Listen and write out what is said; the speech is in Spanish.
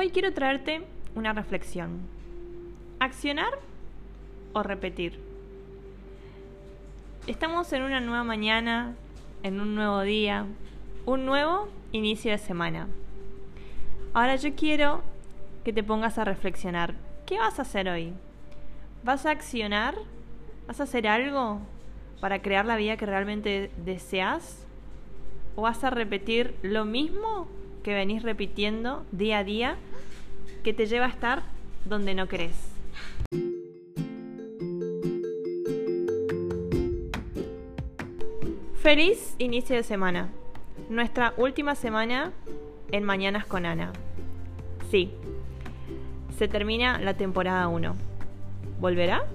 Hoy quiero traerte una reflexión. ¿Accionar o repetir? Estamos en una nueva mañana, en un nuevo día, un nuevo inicio de semana. Ahora yo quiero que te pongas a reflexionar. ¿Qué vas a hacer hoy? ¿Vas a accionar? ¿Vas a hacer algo para crear la vida que realmente deseas? ¿O vas a repetir lo mismo que venís repitiendo día a día que te lleva a estar donde no querés? Feliz inicio de semana. Nuestra última semana en Mañanas con Ana. Sí, se termina la temporada 1. ¿Volverá?